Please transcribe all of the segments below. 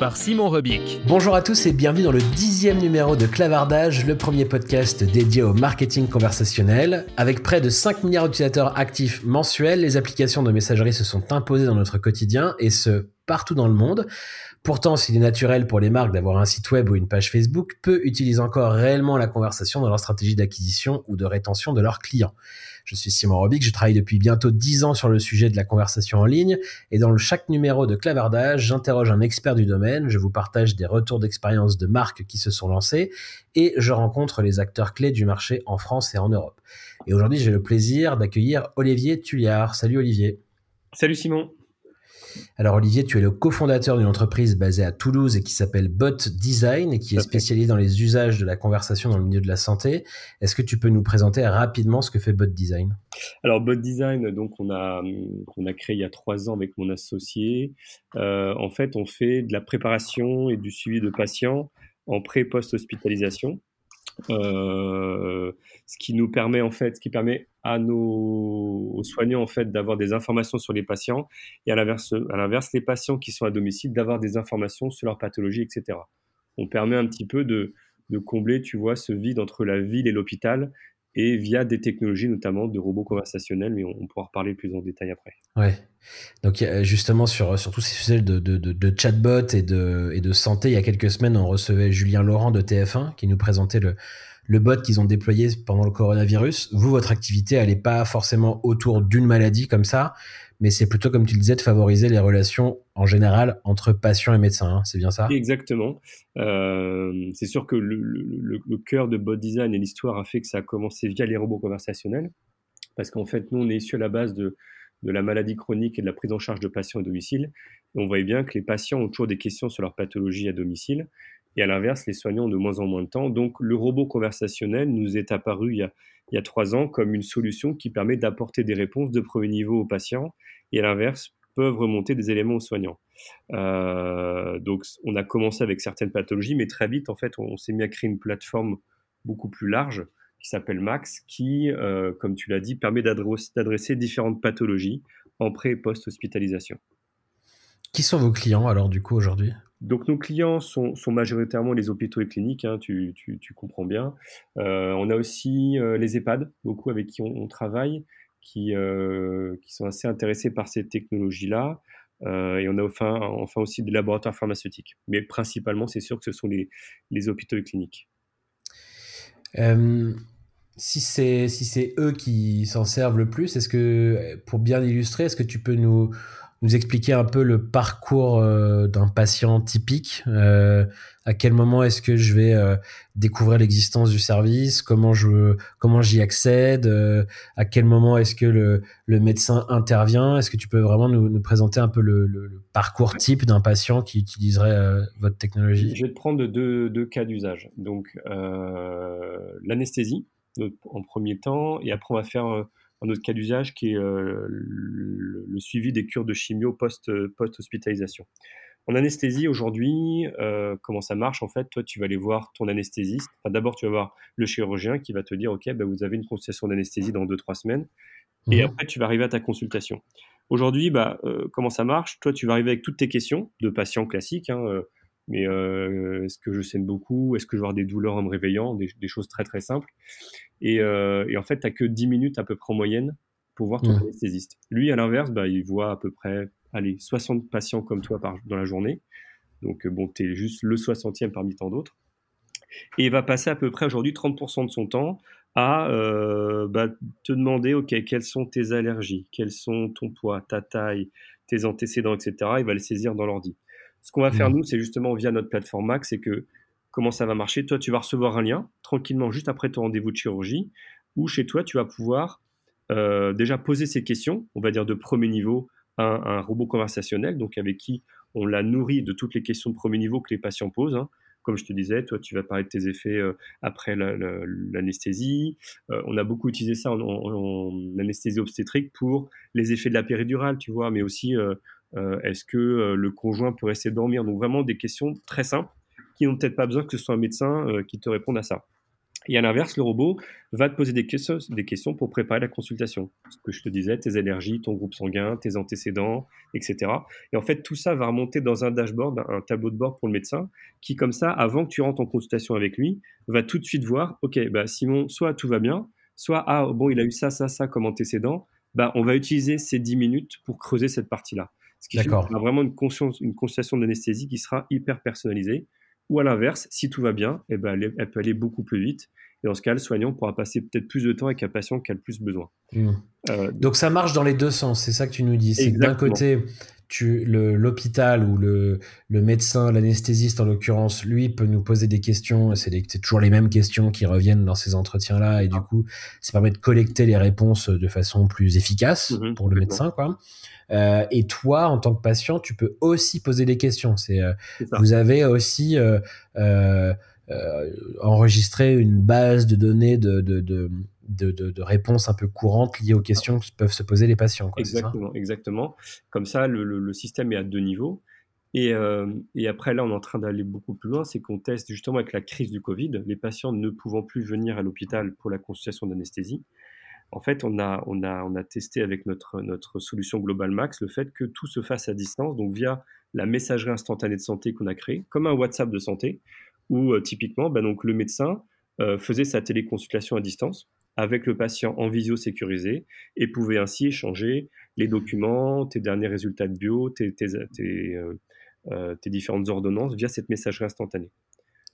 par Simon. Bonjour à tous et bienvenue dans le dixième numéro de Clavardage, le premier podcast dédié au marketing conversationnel. Avec près de 5 milliards d'utilisateurs actifs mensuels, les applications de messagerie se sont imposées dans notre quotidien et ce, partout dans le monde. Pourtant, s'il est naturel pour les marques d'avoir un site web ou une page Facebook, peu utilisent encore réellement la conversation dans leur stratégie d'acquisition ou de rétention de leurs clients. Je suis Simon Robic, je travaille depuis bientôt 10 ans sur le sujet de la conversation en ligne et dans chaque numéro de Clavardage, j'interroge un expert du domaine, je vous partage des retours d'expérience de marques qui se sont lancées et je rencontre les acteurs clés du marché en France et en Europe. Et aujourd'hui, j'ai le plaisir d'accueillir Olivier Tulliard. Salut Olivier. Salut Simon. Alors Olivier, tu es le cofondateur d'une entreprise basée à Toulouse et qui s'appelle Bot Design et qui est spécialisée dans les usages de la conversation dans le milieu de la santé. Est-ce que tu peux nous présenter rapidement ce que fait Bot Design? Alors Bot Design, donc on a on a créé il y a trois ans avec mon associé. Euh, en fait, on fait de la préparation et du suivi de patients en pré-post hospitalisation. Euh, ce qui nous permet en fait, ce qui permet à nos soignants en fait d'avoir des informations sur les patients et à l'inverse, à l'inverse, les patients qui sont à domicile d'avoir des informations sur leur pathologie, etc. On permet un petit peu de, de combler, tu vois, ce vide entre la ville et l'hôpital et via des technologies notamment de robots conversationnels, mais on, pourra en reparler plus en détail après. Ouais. Donc justement sur, sur tous ces sujets de, de, chatbot et de, et de santé, il y a quelques semaines, on recevait Julien Laurent de TF1 qui nous présentait le, le bot qu'ils ont déployé pendant le coronavirus. Vous, votre activité, elle n'est pas forcément autour d'une maladie comme ça, mais c'est plutôt, comme tu le disais, de favoriser les relations en général entre patients et médecins. Hein. c'est bien ça? Exactement. Euh, c'est sûr que le, cœur de Bot Design et l'histoire a fait que ça a commencé via les robots conversationnels, parce qu'en fait, nous, on est issu à la base de, de la maladie chronique et de la prise en charge de patients à domicile. Et on voyait bien que les patients ont toujours des questions sur leur pathologie à domicile. Et à l'inverse, les soignants ont de moins en moins de temps. Donc, le robot conversationnel nous est apparu il y a, trois ans comme une solution qui permet d'apporter des réponses de premier niveau aux patients et à l'inverse peuvent remonter des éléments aux soignants. Euh, donc on a commencé avec certaines pathologies, mais très vite en fait on, s'est mis à créer une plateforme beaucoup plus large qui s'appelle Max, qui, euh, comme tu l'as dit, permet d'adresser différentes pathologies en pré et post-hospitalisation. Qui sont vos clients alors du coup aujourd'hui? Donc nos clients sont, majoritairement les hôpitaux et cliniques, hein, tu, comprends bien. Euh, on a aussi euh, les EHPAD, beaucoup avec qui on, travaille, qui, euh, qui, sont assez intéressés par ces technologies-là. et on a enfin, aussi des laboratoires pharmaceutiques. Mais principalement, c'est sûr que ce sont les, hôpitaux et cliniques. si c'est eux qui s'en servent le plus, est-ce que, pour bien illustrer, est-ce que tu peux nous nous expliquer un peu le parcours euh, d'un patient typique. Euh, à quel moment est-ce que je vais euh, découvrir l'existence du service? Comment je comment j'y accède? À quel moment est-ce que le, le, médecin intervient? Est-ce que tu peux vraiment nous, nous présenter un peu le, le, parcours type d'un patient qui utiliserait votre technologie? Je vais te prendre deux, deux cas d'usage. Donc l'anesthésie en premier temps, et après on va faire un autre cas d'usage qui est euh, le, suivi des cures de chimio euh, post-hospitalisation. en anesthésie, aujourd'hui, euh, comment ça marche? En fait, toi, tu vas aller voir ton anesthésiste. D'abord, tu vas voir le chirurgien qui va te dire, OK, bah, vous avez une consultation d'anesthésie dans 2-3 semaines. Et mhm. après, tu vas arriver à ta consultation. Aujourd'hui, bah, comment ça marche? Toi, tu vas arriver avec toutes tes questions de patients classiques. Hein, mais euh, est-ce que je saigne beaucoup? Est-ce que je vais avoir des douleurs en me réveillant? Des, choses très très simples. Et, euh, et en fait, tu n'as que 10 minutes à peu près en moyenne pour voir ton mmh. anesthésiste. Lui, à l'inverse, bah, il voit à peu près allez, 60 patients comme toi par, dans la journée. Donc, bon, tu es juste le 60e parmi tant d'autres. Et il va passer à peu près aujourd'hui 30% de son temps à bah, te demander, OK, quelles sont tes allergies, quels sont ton poids, ta taille, tes antécédents, etc. Il va les saisir dans l'ordi. Ce qu'on va faire, mmh. nous, c'est justement via notre plateforme Max, c'est que comment ça va marcher Toi, tu vas recevoir un lien tranquillement juste après ton rendez-vous de chirurgie, où chez toi, tu vas pouvoir euh, déjà poser ces questions, on va dire de premier niveau, à un, robot conversationnel, donc avec qui on l'a nourri de toutes les questions de premier niveau que les patients posent. Hein. Comme je te disais, toi, tu vas parler de tes effets euh, après l'anesthésie. Euh, on a beaucoup utilisé ça en, anesthésie obstétrique pour les effets de la péridurale, tu vois, mais aussi est-ce que le conjoint peut rester dormir? Donc vraiment des questions très simples qui n'ont peut-être pas besoin que ce soit un médecin qui te réponde à ça. Et à l'inverse, le robot va te poser des questions, des questions pour préparer la consultation. Ce que je te disais, tes allergies, ton groupe sanguin, tes antécédents, etc. Et en fait, tout ça va remonter dans un dashboard, un tableau de bord pour le médecin, qui comme ça, avant que tu rentres en consultation avec lui, va tout de suite voir, OK, bah Simon, soit tout va bien, soit, ah, bon, il a eu ça, ça, ça comme antécédent, bah, on va utiliser ces 10 minutes pour creuser cette partie-là. Ce qui fait qu'on a vraiment une, conscience, une consultation d'anesthésie qui sera hyper personnalisée. Ou à l'inverse, si tout va bien, eh ben, elle, peut aller beaucoup plus vite. Et dans ce cas, le soignant pourra passer peut-être plus de temps avec un patient qui a le plus besoin. Mmh. Euh, Donc ça marche dans les deux sens, c'est ça que tu nous dis. C'est d'un côté, l'hôpital ou le, le médecin, l'anesthésiste en l'occurrence, lui peut nous poser des questions. C'est toujours les mêmes questions qui reviennent dans ces entretiens-là. Et du coup, ça permet de collecter les réponses de façon plus efficace mmh pour le médecin. Quoi. Euh, et toi, en tant que patient, tu peux aussi poser des questions. C'est, euh, vous avez aussi euh, enregistré une base de données de, de, de de, réponses un peu courantes liées aux questions qui peuvent se poser les patients. exactement, exactement. Comme ça, le, système est à deux niveaux. Et, et, après, là, on est en train d'aller beaucoup plus loin, c'est qu'on teste justement avec la crise du Covid, les patients ne pouvant plus venir à l'hôpital pour la consultation d'anesthésie en fait, on a, on a, on a testé avec notre, notre solution Global Max le fait que tout se fasse à distance, donc via la messagerie instantanée de santé qu'on a créée, comme un WhatsApp de santé, où euh, typiquement, donc, le médecin euh, faisait sa téléconsultation à distance avec le patient en visio sécurisé et pouvait ainsi échanger les documents, tes derniers résultats de bio, tes, euh, tes différentes ordonnances via cette messagerie instantanée.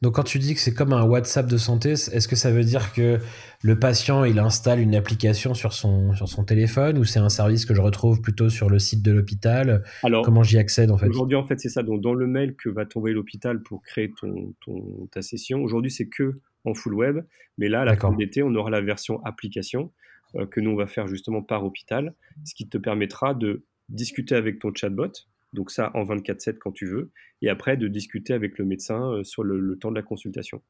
Donc quand tu dis que c'est comme un WhatsApp de santé, est-ce que ça veut dire que le patient il installe une application sur son sur son téléphone ou c'est un service que je retrouve plutôt sur le site de l'hôpital? Alors comment j'y accède en fait? Aujourd'hui en fait c'est ça. Donc dans le mail que va t'envoyer l'hôpital pour créer ton, ton ta session, aujourd'hui c'est que en full web, mais là à la fin d'été on aura la version application euh, que nous on va faire justement par hôpital, ce qui te permettra de discuter avec ton chatbot donc ça en 24/7 quand tu veux, et après de discuter avec le médecin euh, sur le, temps de la consultation.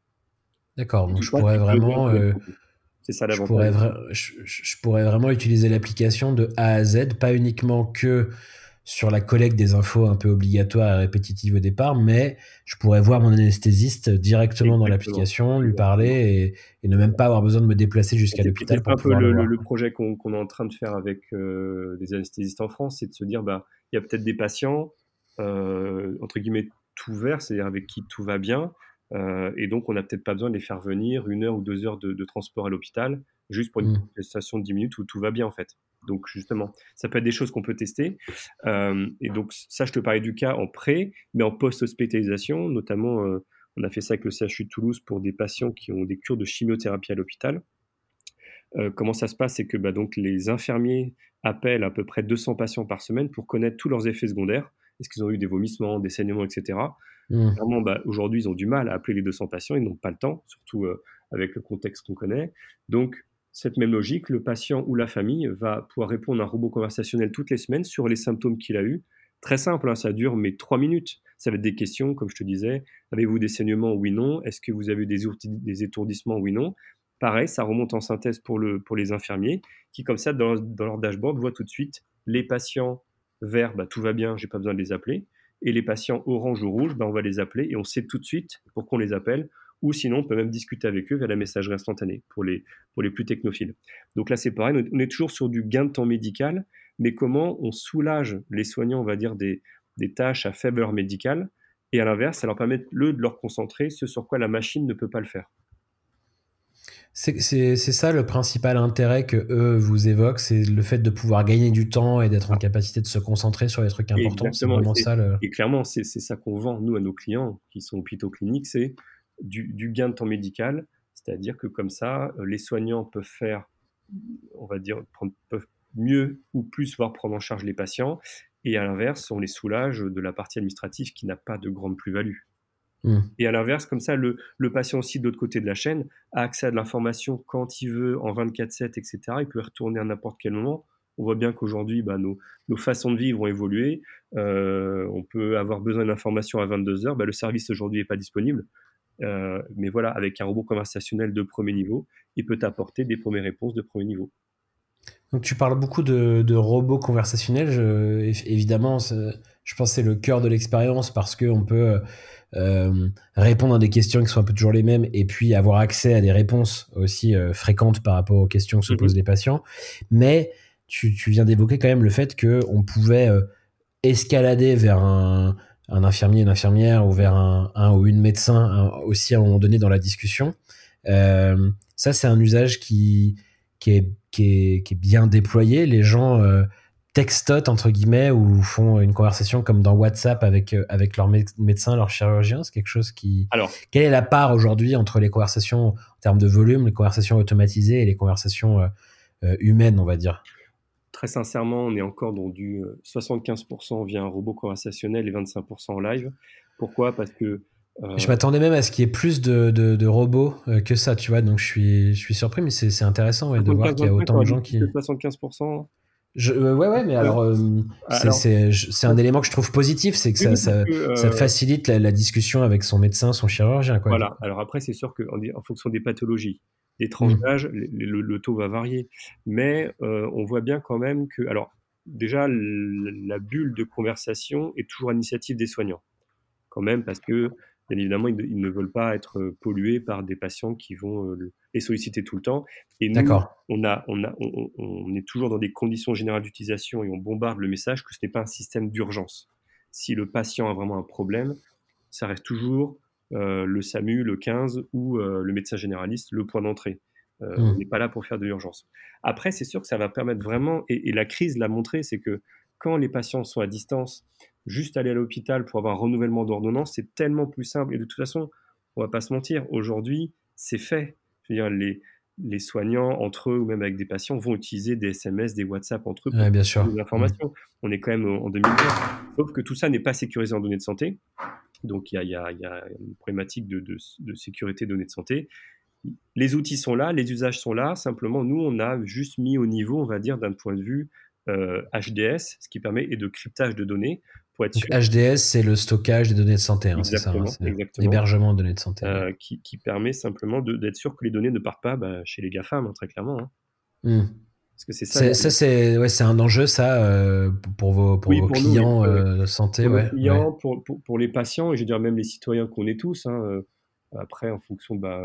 D'accord, donc je pourrais vraiment... Euh, c'est ça Je pourrais, je pourrais vraiment utiliser l'application de A à Z, pas uniquement que sur la collecte des infos un peu obligatoires et répétitives au départ, mais je pourrais voir mon anesthésiste directement dans l'application, lui parler et, ne même pas avoir besoin de me déplacer jusqu'à l'hôpital. C'est un peu le, projet qu'on est en train de faire avec euh, des anesthésistes en France, c'est de se dire, bah, il y a peut-être des patients, euh, entre guillemets, tout vert, c'est-à-dire avec qui tout va bien, euh, et donc on n'a peut-être pas besoin de les faire venir une heure ou deux heures de, transport à l'hôpital, juste pour une mmh. station de 10 minutes où tout va bien en fait. Donc justement, ça peut être des choses qu'on peut tester. Euh, et donc ça, je te parlais du cas en pré, mais en post-hospitalisation, notamment, euh, on a fait ça avec le CHU de Toulouse pour des patients qui ont des cures de chimiothérapie à l'hôpital. Euh, comment ça se passe? C'est que bah, donc, les infirmiers appellent à peu près 200 patients par semaine pour connaître tous leurs effets secondaires. Est-ce qu'ils ont eu des vomissements, des saignements, etc. Mmh. bah, aujourd'hui, ils ont du mal à appeler les 200 patients, ils n'ont pas le temps, surtout avec le contexte qu'on connaît. Donc, cette même logique, le patient ou la famille va pouvoir répondre à un robot conversationnel toutes les semaines sur les symptômes qu'il a eus. Très simple, hein, ça dure mais trois minutes. Ça va être des questions, comme je te disais. Avez-vous des saignements Oui, non. Est-ce que vous avez des, des étourdissements Oui, non. Pareil, ça remonte en synthèse pour les infirmiers qui, comme ça, dans, leur dashboard, voient tout de suite les patients verts, bah, tout va bien, j'ai pas besoin de les appeler. Et les patients orange ou rouge, bah, on va les appeler et on sait tout de suite pour qu'on les appelle ou sinon on peut même discuter avec eux via la messagerie instantanée pour les, pour les plus technophiles. Donc là c'est pareil, on est toujours sur du gain de temps médical, mais comment on soulage les soignants, on va dire, des, des tâches à faible heure médicale, et à l'inverse, ça leur permet, le, de leur concentrer ce sur quoi la machine ne peut pas le faire. C'est ça le principal intérêt que eux vous évoquent, c'est le fait de pouvoir gagner du temps et d'être en capacité de se concentrer sur les trucs importants. C'est vraiment ça. Et clairement, c'est ça qu'on vend nous à nos clients qui sont hôpitaux cliniques, c'est du, gain de temps médical, c'est-à-dire que comme ça, euh, les soignants peuvent faire, on va dire, peuvent mieux ou plus voir prendre en charge les patients, et à l'inverse, on les soulage de la partie administrative qui n'a pas de grande plus-value. Hmm. Et à l'inverse, comme ça, le, patient aussi de l'autre côté de la chaîne a accès à de l'information quand il veut, en 24-7, etc. Il peut retourner à n'importe quel moment. On voit bien qu'aujourd'hui, bah, nos, façons de vivre ont évolué. Euh, on peut avoir besoin d'informations à 22 heures. Bah, le service aujourd'hui n'est pas disponible. Euh, mais voilà, avec un robot conversationnel de premier niveau, il peut apporter des premières réponses de premier niveau. Donc tu parles beaucoup de, robots conversationnels. évidemment, je pense que c'est le cœur de l'expérience parce qu'on peut euh, répondre à des questions qui sont un peu toujours les mêmes et puis avoir accès à des réponses aussi euh, fréquentes par rapport aux questions que se mhm. posent les patients. Mais tu, viens d'évoquer quand même le fait qu'on pouvait euh, escalader vers un, infirmier, une infirmière ou vers un, ou une médecin aussi à un moment donné dans la discussion. ça, c'est un usage qui, qui, est, qui, est, bien déployé. Les gens textotent entre guillemets ou font une conversation comme dans WhatsApp avec euh, avec leur médecin, leur chirurgien C'est quelque chose qui. Alors, quelle est la part aujourd'hui entre les conversations en termes de volume, les conversations automatisées et les conversations euh, euh, humaines, on va dire? Très sincèrement, on est encore dans du 75% via un robot conversationnel et 25% en live. Pourquoi? Parce que Je m'attendais même à ce qu'il y ait plus de, de, robots que ça, tu vois. Donc je suis, je suis surpris, mais c'est intéressant de voir qu'il y a autant de gens qui. 75% je, euh, ouais, ouais, mais alors, euh, c'est un élément que je trouve positif, c'est que ça, ça, ça, euh, facilite la, discussion avec son médecin, son chirurgien. Quoi. Voilà, alors après, c'est sûr qu'en en fonction des pathologies, des tranches d'âge, le, taux va varier. Mais on voit bien quand même que, alors, déjà, la bulle de conversation est toujours à l'initiative des soignants, quand même, parce que bien évidemment, ils, ne veulent pas être euh, pollués par des patients qui vont euh, les solliciter tout le temps. Et nous, on, a, on, a, on, est toujours dans des conditions générales d'utilisation et on bombarde le message que ce n'est pas un système d'urgence. Si le patient a vraiment un problème, ça reste toujours euh, le SAMU, le 15 ou le médecin généraliste, le point d'entrée. Mmh. On n'est pas là pour faire de l'urgence. Après, c'est sûr que ça va permettre vraiment, et la crise l'a montré, c'est que quand les patients sont à distance, juste aller à l'hôpital pour avoir un renouvellement d'ordonnance, c'est tellement plus simple. Et de toute façon, on va pas se mentir, aujourd'hui, c'est fait. Je veux dire, les, les soignants entre eux ou même avec des patients vont utiliser des SMS, des WhatsApp entre eux pour bien sûr. des informations. On est quand même en 2020. Sauf que tout ça n'est pas sécurisé en données de santé. Donc il y, y, y a, une problématique de, de, de sécurité données de santé. Les outils sont là, les usages sont là. Simplement, nous, on a juste mis au niveau, on va dire, d'un point de vue HDS, euh, ce qui permet et de cryptage de données HDS, c'est le stockage des données de santé, hein, c'est ça hein, L'hébergement de données de santé. Euh, qui, permet simplement d'être sûr que les données ne partent pas bah, chez les GAFAM, hein, très clairement. Hmm. Parce que c'est ça. Ça, c'est ouais, un enjeu, ça, euh, pour vos, pour vos clients euh, de santé. Pour, ouais, clients, pour, pour, les patients, et je veux dire même les citoyens qu'on est tous. après, en fonction bah,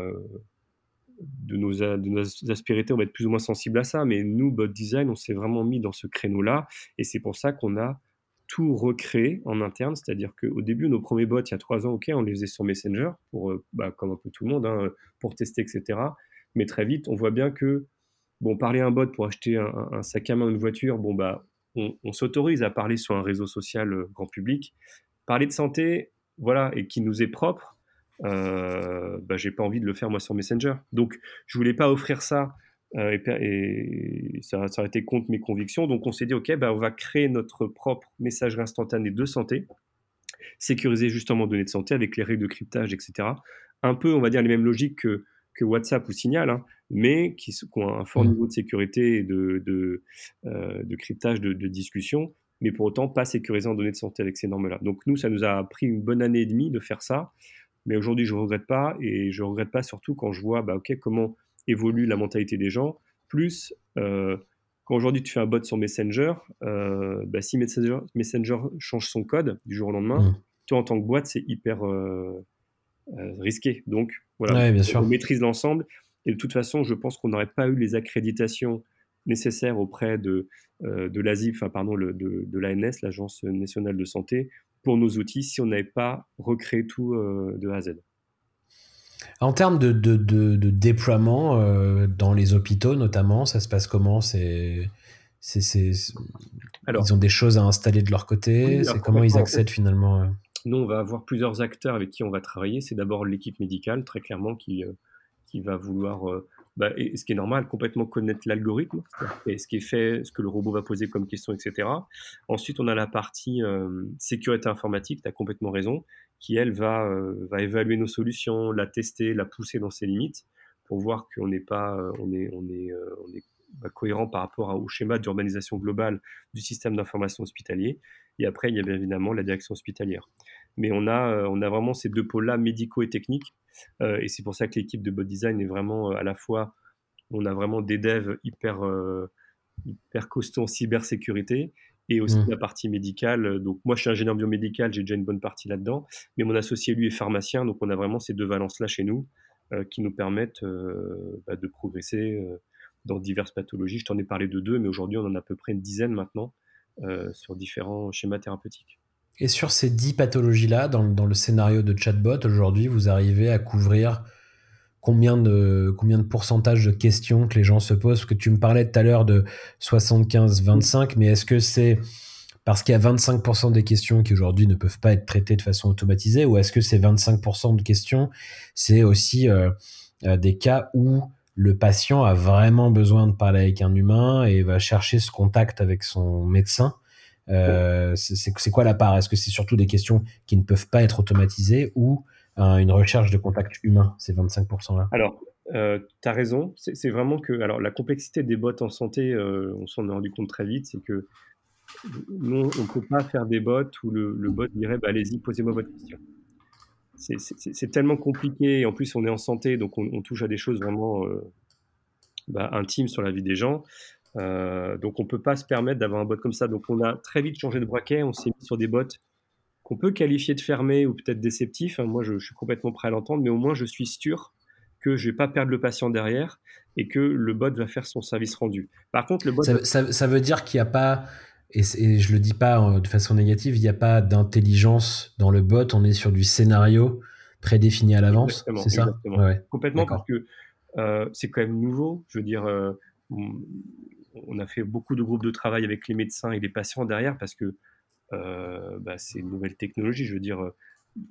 de, nos, de nos aspérités, on va être plus ou moins sensible à ça. Mais nous, Bot Design, on s'est vraiment mis dans ce créneau-là. Et c'est pour ça qu'on a tout recréer en interne, c'est-à-dire qu'au début, nos premiers bots, il y a trois ans, ok, on les faisait sur Messenger, pour, euh, bah, comme un peu tout le monde, hein, pour tester, etc. Mais très vite, on voit bien que, bon, parler à un bot pour acheter un, sac à main, une voiture, bon, bah, on, s'autorise à parler sur un réseau social euh, grand public. Parler de santé, voilà, et qui nous est propre, euh, bah, j'ai pas envie de le faire moi sur Messenger. Donc, je voulais pas offrir ça euh, et, ça, ça, été contre mes convictions. Donc on s'est dit, OK, bah, on va créer notre propre messagerie instantanée de santé, sécuriser justement données de santé avec les règles de cryptage, etc. Un peu, on va dire, les mêmes logiques que, que WhatsApp ou Signal, hein, mais qui, ont un fort mmh. niveau de sécurité et de, de, euh, de cryptage de, de, discussion, mais pour autant pas sécurisé en données de santé avec ces normes-là. Donc nous, ça nous a pris une bonne année et demie de faire ça, mais aujourd'hui, je ne regrette pas, et je ne regrette pas surtout quand je vois, bah, OK, comment évolue la mentalité des gens. Plus, euh, quand aujourd'hui tu fais un bot sur Messenger, euh, bah, si Messenger, Messenger, change son code du jour au lendemain, mmh. toi en tant que boîte, c'est hyper euh, risqué. Donc voilà, on maîtrise l'ensemble. Et de toute façon, je pense qu'on n'aurait pas eu les accréditations nécessaires auprès de, de l'ASI, enfin pardon, le, de, de l'ANS, l'Agence nationale de santé, pour nos outils si on n'avait pas recréé tout de A à Z. En termes de, de, de, déploiement euh, dans les hôpitaux notamment, ça se passe comment? C'est ils ont des choses à installer de leur côté? c'est comment ils accèdent finalement Nous, on va avoir plusieurs acteurs avec qui on va travailler. C'est d'abord l'équipe médicale, très clairement, qui, qui va vouloir bah, et ce qui est normal, complètement connaître l'algorithme, et ce qui est fait, ce que le robot va poser comme question, etc. Ensuite, on a la partie euh, sécurité informatique, tu as complètement raison, qui, elle, va, euh, va évaluer nos solutions, la tester, la pousser dans ses limites, pour voir qu'on n'est pas, euh, on est, on est, on est bah, cohérent par rapport au schéma d'urbanisation globale du système d'information hospitalier. Et après, il y a bien évidemment la direction hospitalière. Mais on a, on a vraiment ces deux pôles-là, médicaux et techniques, euh, et c'est pour ça que l'équipe de Bot Design est vraiment euh, à la fois, on a vraiment des devs hyper, euh, hyper costauds en cybersécurité et aussi mmh. la partie médicale. Donc moi, je suis ingénieur biomédical, j'ai déjà une bonne partie là-dedans, mais mon associé, lui, est pharmacien, donc on a vraiment ces deux valences-là chez nous qui nous permettent bah, de progresser dans diverses pathologies. Je t'en ai parlé de deux, mais aujourd'hui, on en a à peu près une dizaine maintenant sur différents schémas thérapeutiques. Et sur ces dix pathologies-là, dans, le scénario de chatbot, aujourd'hui, vous arrivez à couvrir combien de, combien de pourcentage de questions que les gens se posent? Parce que tu me parlais tout à l'heure de 75-25, mais est-ce que c'est parce qu'il y a 25% des questions qui aujourd'hui ne peuvent pas être traitées de façon automatisée, ou est-ce que ces 25% de questions, c'est aussi euh, euh, des cas où le patient a vraiment besoin de parler avec un humain et va chercher ce contact avec son médecin? Euh, c'est quoi la part? Est-ce que c'est surtout des questions qui ne peuvent pas être automatisées ou euh, une recherche de contact humain, ces 25%-là Alors, euh, tu as raison. C'est vraiment que alors, la complexité des bots en santé, on s'en est rendu compte très vite, c'est que nous, on ne peut pas faire des bots où le, bot dirait bah, allez-y, posez-moi votre question. C'est tellement compliqué. Et en plus, on est en santé, donc on, touche à des choses vraiment bah, intimes sur la vie des gens. Euh, donc on peut pas se permettre d'avoir un bot comme ça. Donc on a très vite changé de braquet, on s'est mis sur des bots qu'on peut qualifier de fermés ou peut-être déceptifs. Moi, je, suis complètement prêt à l'entendre, mais au moins je suis sûr que je vais pas perdre le patient derrière et que le bot va faire son service rendu. Par contre, le bot... Ça, veut dire qu'il n'y a pas, et, je le dis pas euh, de façon négative, il n'y a pas d'intelligence dans le bot, on est sur du scénario prédéfini à l'avance, c'est ça? Complètement, parce que euh, c'est quand même nouveau. Je veux dire, on a fait beaucoup de groupes de travail avec les médecins et les patients derrière parce que euh, bah, c'est une nouvelle technologie. Je veux dire, euh,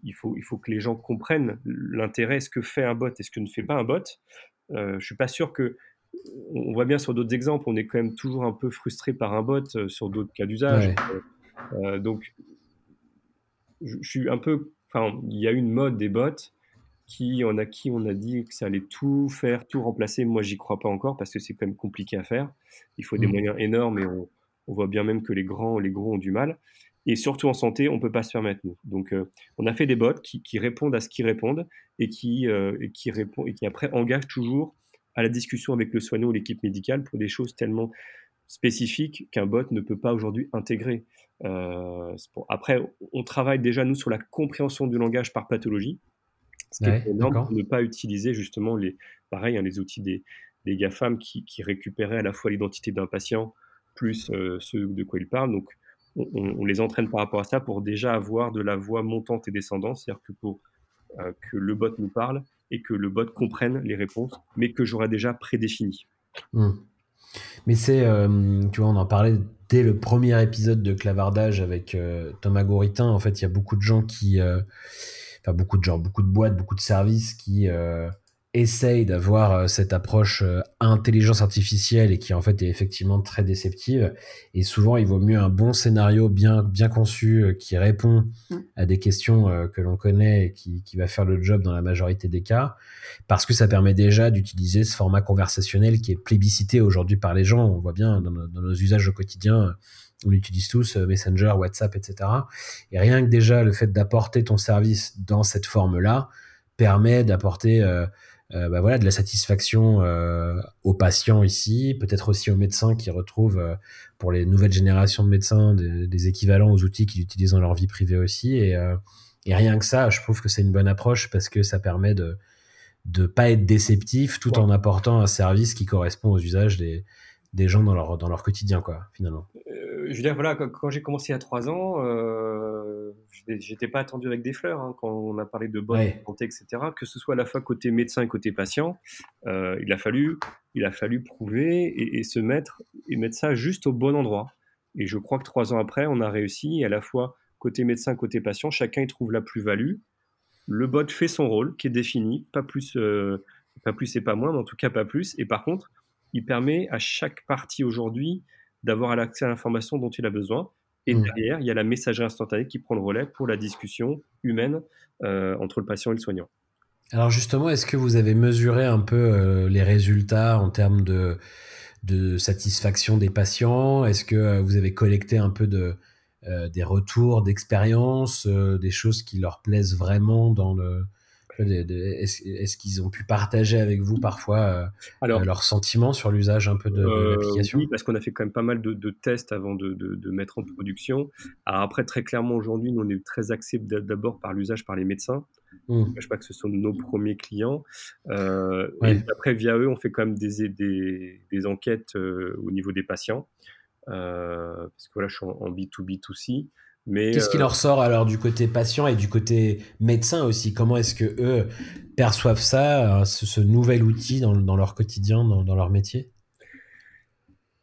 il faut, il faut que les gens comprennent l'intérêt, ce que fait un bot et ce que ne fait pas un bot? Euh, je suis pas sûr que. On voit bien sur d'autres exemples, on est quand même toujours un peu frustré par un bot euh, sur d'autres cas d'usage. donc, je, je, suis un peu. Enfin, il y a une mode des bots qui en a qui on a dit que ça allait tout faire, tout remplacer. Moi, j'y crois pas encore parce que c'est quand même compliqué à faire. Il faut des mmh. moyens énormes et on, voit bien même que les grands, les gros ont du mal. Et surtout en santé, on peut pas se permettre nous. Donc, euh, on a fait des bots qui, répondent à ce qu'ils répondent et qui, euh, et qui répondent et qui après engagent toujours à la discussion avec le soignant ou l'équipe médicale pour des choses tellement spécifiques qu'un bot ne peut pas aujourd'hui intégrer. Euh, après, on travaille déjà nous sur la compréhension du langage par pathologie. Ce qui est énorme pour ne pas utiliser justement les, pareil, hein, les outils des, des GAFAM qui, qui récupéraient à la fois l'identité d'un patient plus euh, ce de quoi il parle. Donc, on, les entraîne par rapport à ça pour déjà avoir de la voix montante et descendante, c'est-à-dire que pour euh, que le bot nous parle et que le bot comprenne les réponses, mais que j'aurais déjà prédéfini. Mmh. Mais c'est, euh, tu vois, on en parlait dès le premier épisode de Clavardage avec Thomas Goritin. En fait, il y a beaucoup de gens qui enfin beaucoup de gens, beaucoup de boîtes, beaucoup de services qui euh, essayent d'avoir euh, cette approche euh, intelligence artificielle et qui en fait est effectivement très déceptive. Et souvent, il vaut mieux un bon scénario bien, bien conçu qui répond mm. à des questions que l'on connaît et qui, qui, va faire le job dans la majorité des cas, parce que ça permet déjà d'utiliser ce format conversationnel qui est plébiscité aujourd'hui par les gens. On voit bien dans nos usages au quotidien on utilise tous euh, Messenger, WhatsApp, etc. Et rien que déjà le fait d'apporter ton service dans cette forme-là permet d'apporter euh, euh, bah voilà, de la satisfaction aux patients ici, peut-être aussi aux médecins qui retrouvent pour les nouvelles générations de médecins des, équivalents aux outils qu'ils utilisent dans leur vie privée aussi. Et, et rien que ça, je trouve que c'est une bonne approche parce que ça permet de ne pas être déceptif tout en apportant un service qui correspond aux usages des, des gens dans leur, dans leur quotidien, quoi, finalement je veux dire, voilà, quand, j'ai commencé à 3 ans, euh, j'étais pas attendu avec des fleurs hein, quand on a parlé de bonne santé, etc. Que ce soit à la fois côté médecin et côté patient, euh, il a fallu, il a fallu prouver et, se mettre et mettre ça juste au bon endroit. Et je crois que trois ans après, on a réussi. à la fois côté médecin, côté patient, chacun y trouve la plus-value. Le bot fait son rôle, qui est défini, pas plus, euh, pas plus et pas moins, mais en tout cas pas plus. Et par contre, il permet à chaque partie aujourd'hui d'avoir l'accès à l'information dont il a besoin. Et mmh. derrière, il y a la messagerie instantanée qui prend le relais pour la discussion humaine euh, entre le patient et le soignant. Alors justement, est-ce que vous avez mesuré un peu euh, les résultats en termes de, de satisfaction des patients? Est-ce que euh, vous avez collecté un peu de, des retours d'expérience, des choses qui leur plaisent vraiment dans le, est-ce qu'ils ont pu partager avec vous parfois euh, euh, leurs sentiments sur l'usage un peu de, euh, l'application? Oui, parce qu'on a fait quand même pas mal de, tests avant de, mettre en production. Alors après, très clairement, aujourd'hui, nous, on est très axé d'abord par l'usage par les médecins. Mmh. Je ne sais pas que ce sont nos premiers clients. Et après, via eux, on fait quand même des, des, enquêtes au niveau des patients. parce que voilà, je suis en, en B2B2C. Qu'est-ce qui euh, leur sort alors du côté patient et du côté médecin aussi? Comment est-ce que eux perçoivent ça, euh, ce, nouvel outil dans, leur quotidien, dans, leur métier?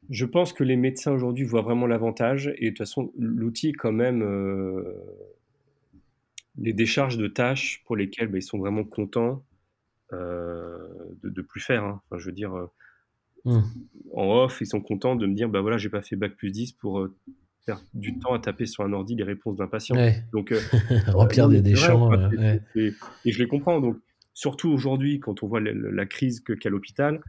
Je pense que les médecins aujourd'hui voient vraiment l'avantage et de toute façon l'outil quand même euh, les décharges de tâches pour lesquelles bah, ils sont vraiment contents de, ne plus faire. Hein. je veux dire. Mmh. En off, ils sont contents de me dire bah voilà, j'ai pas fait bac plus 10 pour du temps à taper sur un ordi les réponses d'un patient. Donc, euh, remplir des, champs. et, je les comprends. Donc, surtout aujourd'hui, quand on voit la, crise que qu'a l'hôpital,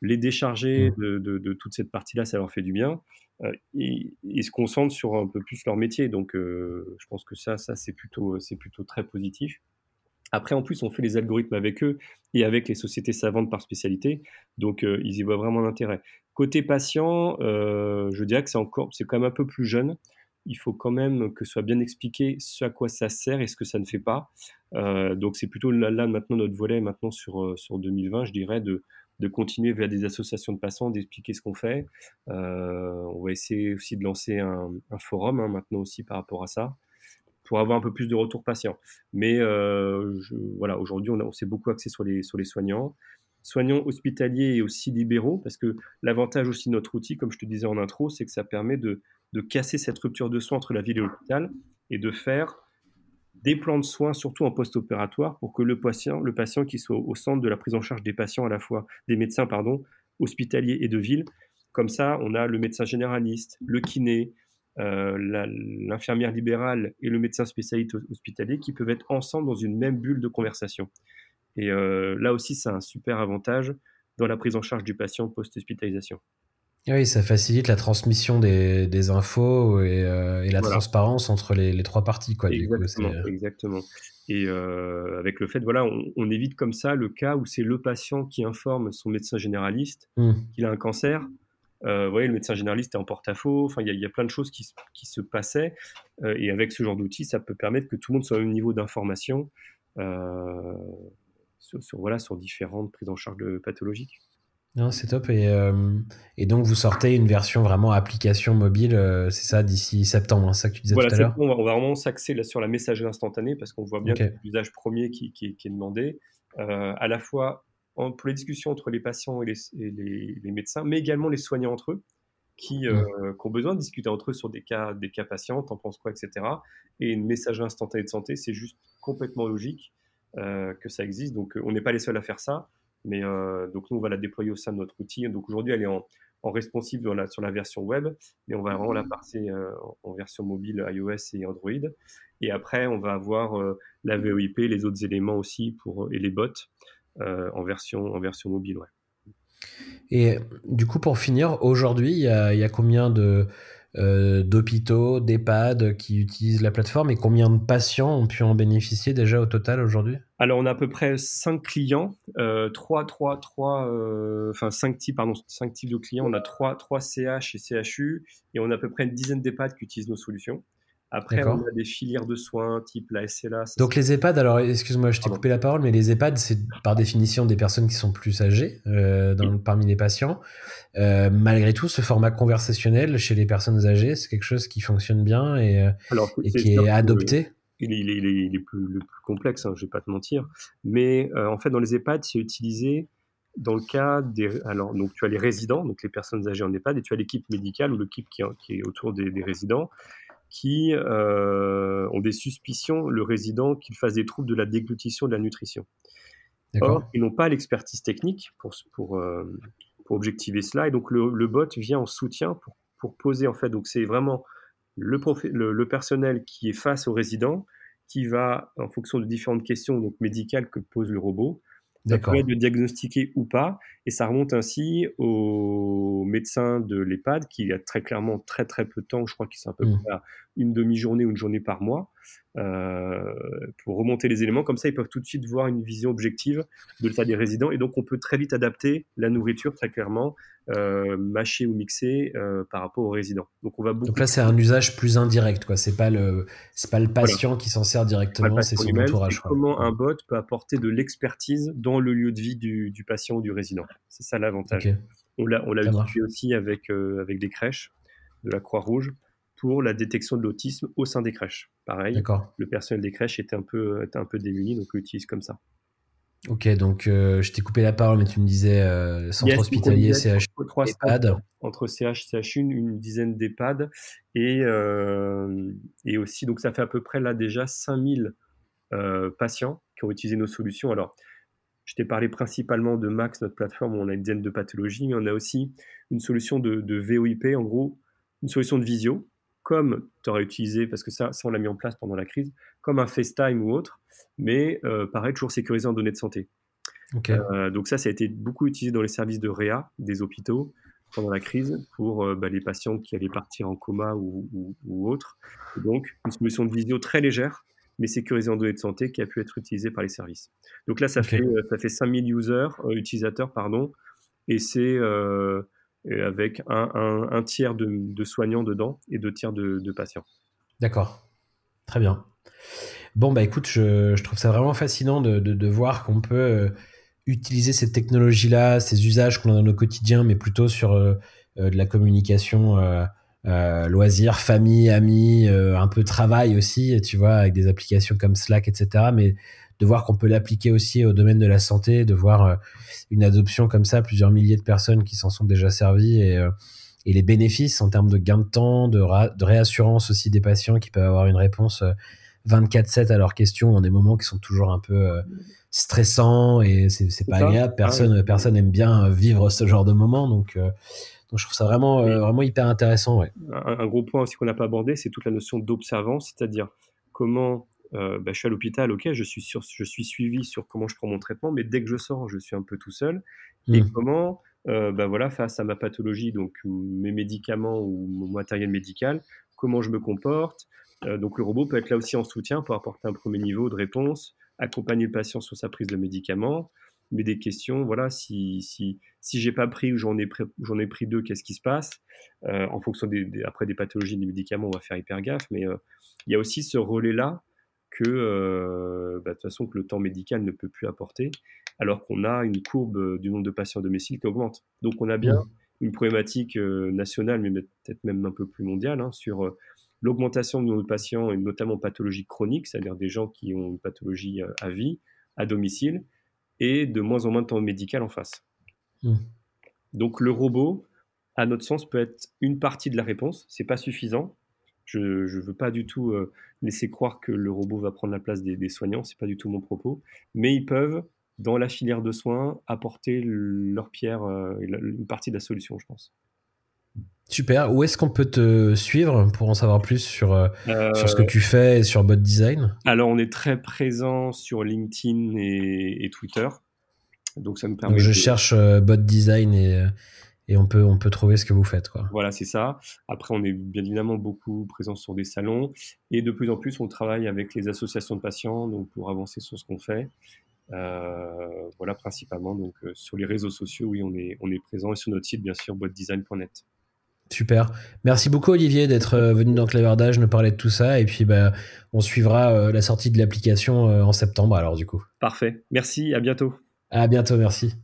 les décharger mm. de, toute cette partie-là, ça leur fait du bien. Euh, et ils se concentrent sur un peu plus leur métier. Donc, euh, je pense que ça, ça c'est plutôt, c'est plutôt très positif. Après, en plus, on fait les algorithmes avec eux et avec les sociétés savantes par spécialité. Donc, ils y voient vraiment l'intérêt. Côté patient, euh, je dirais que c'est encore, c'est quand même un peu plus jeune. Il faut quand même que soit bien expliqué ce à quoi ça sert et ce que ça ne fait pas. Euh, donc c'est plutôt là, maintenant notre volet maintenant sur euh, sur 2020, je dirais de continuer vers des associations de patients, d'expliquer ce qu'on fait. on va essayer aussi de lancer un, forum hein, maintenant aussi par rapport à ça pour avoir un peu plus de retour patient. Mais voilà, aujourd'hui, on, on s'est beaucoup axé sur les soignants soignants hospitaliers et aussi libéraux, parce que l'avantage aussi de notre outil, comme je te disais en intro, c'est que ça permet de, casser cette rupture de soins entre la ville et l'hôpital et de faire des plans de soins, surtout en post-opératoire, pour que le patient, le patient qui soit au centre de la prise en charge des patients, à la fois des médecins pardon, hospitaliers et de ville. Comme ça, on a le médecin généraliste, le kiné, euh, l'infirmière libérale et le médecin spécialiste hospitalier qui peuvent être ensemble dans une même bulle de conversation. Et euh, là aussi, c'est un super avantage dans la prise en charge du patient post-hospitalisation. Oui, ça facilite la transmission des, infos et, euh, la transparence entre les, trois parties. Quoi, exactement. Euh, exactement. Et avec le fait, voilà, on, évite comme ça le cas où c'est le patient qui informe son médecin généraliste mmh. qu'il a un cancer. vous voyez, le médecin généraliste est en porte-à-faux. Enfin, il y, a plein de choses qui, qui se passaient. et avec ce genre d'outil, ça peut permettre que tout le monde soit au même niveau d'information sur, voilà, sur différentes prises en charge de pathologiques. c'est top. Et, euh, et, donc, vous sortez une version vraiment application mobile, euh, c'est ça, d'ici septembre, hein, ça que tu disais tout à l'heure on, va, on va vraiment s'axer sur la messagerie instantanée parce qu'on voit bien l'usage premier qui, qui, est demandé, euh, à la fois pour les discussions entre les patients et les, les, médecins, mais également les soignants entre eux. Qui, mmh. qui, ont besoin de discuter entre eux sur des cas, des cas patients, t'en penses quoi, etc. Et une messagerie instantanée de santé, c'est juste complètement logique. Euh, que ça existe. Donc, euh, on n'est pas les seuls à faire ça. Mais euh, donc, nous, on va la déployer au sein de notre outil. Donc, aujourd'hui, elle est en, en responsive la, sur la version web, mais on va vraiment la passer en version mobile iOS et Android. Et après, on va avoir la VoIP, les autres éléments aussi pour, et les bots en, version, en version mobile. Ouais. Et du coup, pour finir, aujourd'hui, il y, y a, combien de, euh, d'hôpitaux, d'EHPAD qui utilisent la plateforme et combien de patients ont pu en bénéficier déjà au total aujourd'hui? Alors on a à peu près 5 clients, euh, 3, 3, 3, enfin 5 types, pardon, 5 types de clients. On a 3, 3 CH et CHU et on a à peu près une dizaine d'EHPAD qui utilisent nos solutions. Après, on a des filières de soins type la SLA. Donc les EHPAD, alors excuse-moi, je t'ai coupé la parole, mais les EHPAD, c'est par définition des personnes qui sont plus âgées euh, dans, parmi les patients. Euh, malgré tout, ce format conversationnel chez les personnes âgées, c'est quelque chose qui fonctionne bien et, euh, et qui est adopté. il est, il est, plus, le plus complexe, hein, je vais pas te mentir. Mais en fait, dans les EHPAD, c'est utilisé dans le cas des. Alors, donc, tu as les résidents, donc les personnes âgées en EHPAD, et tu as l'équipe médicale ou l'équipe qui, qui, est autour des, des résidents qui euh, ont des suspicions, le résident, qu'il fasse des troubles de la déglutition de la nutrition. Or, ils n'ont pas l'expertise technique pour, pour, euh, pour, objectiver cela, et donc le, le, bot vient en soutien pour, pour poser, en fait, donc c'est vraiment le, le, le, personnel qui est face au résident, qui va, en fonction de différentes questions donc médicales que pose le robot, ça de diagnostiquer ou pas, et ça remonte ainsi au médecin de l'EHPAD qui a très clairement très très peu de temps, je crois qu'il sont à peu mmh. près à une demi-journée ou une journée par mois, euh, pour remonter les éléments. Comme ça, ils peuvent tout de suite voir une vision objective de l'état des résidents, et donc on peut très vite adapter la nourriture très clairement, euh, mâcher ou mixer euh, par rapport aux résidents. Donc on va Donc là, c'est un usage plus indirect, quoi. C'est pas le pas le patient qui s'en sert directement, c'est son entourage. Comment un bot peut apporter de l'expertise dans le lieu de vie du, du patient ou du résident. C'est ça l'avantage. On l'a, on l'a utilisé aussi avec, euh, avec des crèches de la Croix-Rouge pour la détection de l'autisme au sein des crèches. Pareil, le personnel des crèches était un peu, était un peu démuni, donc on l'utilise comme ça. Ok, donc euh, je t'ai coupé la parole, mais tu me disais euh, centre hospitalier, CH, EHPAD. Entre CH, CH1, une dizaine d'EHPAD. Et, et aussi, donc ça fait à peu près là déjà 5000 patients qui ont utilisé nos solutions. Alors, je t'ai parlé principalement de Max, notre plateforme où on a une dizaine de pathologies, mais on a aussi une solution de, VOIP, en gros, une solution de visio, comme tu aurais utilisé, parce que ça, ça on l'a mis en place pendant la crise, comme un FaceTime ou autre, mais euh, pareil, toujours sécurisé en données de santé. Euh, donc ça, ça a été beaucoup utilisé dans les services de réa des hôpitaux pendant la crise pour euh, bah, les patients qui allaient partir en coma ou, ou, autre. donc une solution de visio très légère mais sécurisé en données de santé qui a pu être utilisé par les services. Donc là, ça, fait, euh, ça fait 5000 users, utilisateurs, pardon, et c'est avec un, tiers de, soignants dedans et deux tiers de, patients. D'accord, très bien. Bon, bah écoute, je, trouve ça vraiment fascinant de, voir qu'on peut utiliser cette technologie-là, ces usages qu'on a dans nos quotidiens, mais plutôt sur de la communication euh, loisirs, famille, amis, euh, un peu travail aussi, tu vois, avec des applications comme Slack, etc. Mais de voir qu'on peut l'appliquer aussi au domaine de la santé, de voir euh, une adoption comme ça, plusieurs milliers de personnes qui s'en sont déjà servies et, et, les bénéfices en termes de gain de temps, de, de, réassurance aussi des patients qui peuvent avoir une réponse 24/7 à leurs questions dans des moments qui sont toujours un peu stressants et c'est pas agréable. Personne, personne aime bien vivre ce genre de moment, donc donc je trouve ça vraiment, euh, vraiment hyper intéressant. Ouais. Un, gros point aussi qu'on n'a pas abordé, c'est toute la notion d'observance, c'est-à-dire comment euh, bah, je suis à l'hôpital, ok, je suis, sur, je suis suivi sur comment je prends mon traitement, mais dès que je sors, je suis un peu tout seul. Et mmh. comment, euh, bah, voilà, face à ma pathologie, donc mes médicaments ou mon matériel médical, comment je me comporte. donc le robot peut être là aussi en soutien pour apporter un premier niveau de réponse, accompagner le patient sur sa prise de médicaments, mais des questions, voilà, si, si, si j'ai pas pris ou j'en ai, pris, j'en ai pris deux, qu'est-ce qui se passe? Euh, En fonction des, après des pathologies, des médicaments, on va faire hyper gaffe, mais euh, il y a aussi ce relais-là que, euh, bah, de toute façon, que le temps médical ne peut plus apporter, alors qu'on a une courbe du nombre de patients à domicile qui augmente. Donc on a bien mmh. une problématique nationale, mais peut-être même un peu plus mondiale, hein, sur l'augmentation de nos patients, et notamment pathologies chroniques, c'est-à-dire des gens qui ont une pathologie à vie, à domicile, et de moins en moins de temps médical en face. Hmm. Donc le robot, à notre sens, peut être une partie de la réponse. C'est pas suffisant. Je ne veux pas du tout euh, laisser croire que le robot va prendre la place des, des soignants. C'est pas du tout mon propos. Mais ils peuvent, dans la filière de soins, apporter leur pierre, euh, une partie de la solution, je pense. Super. Où est-ce qu'on peut te suivre pour en savoir plus sur, euh, sur ce que tu fais et sur Bot Design? Alors, on est très présent sur LinkedIn et, Twitter. Donc, ça me permet. je cherche Bot Design et, et, on, peut, on peut trouver ce que vous faites. Quoi. Voilà, c'est ça. Après, on est bien évidemment beaucoup présent sur des salons et de plus en plus, on travaille avec les associations de patients donc pour avancer sur ce qu'on fait. voilà, principalement donc sur les réseaux sociaux, oui, on est, on est présent et sur notre site, bien sûr, botdesign.net. Super. Merci beaucoup Olivier d'être euh, venu dans Clavardage, nous parler de tout ça et puis bah, on suivra euh, la sortie de l'application euh, en septembre alors du coup. Parfait. Merci, à bientôt. À bientôt, merci.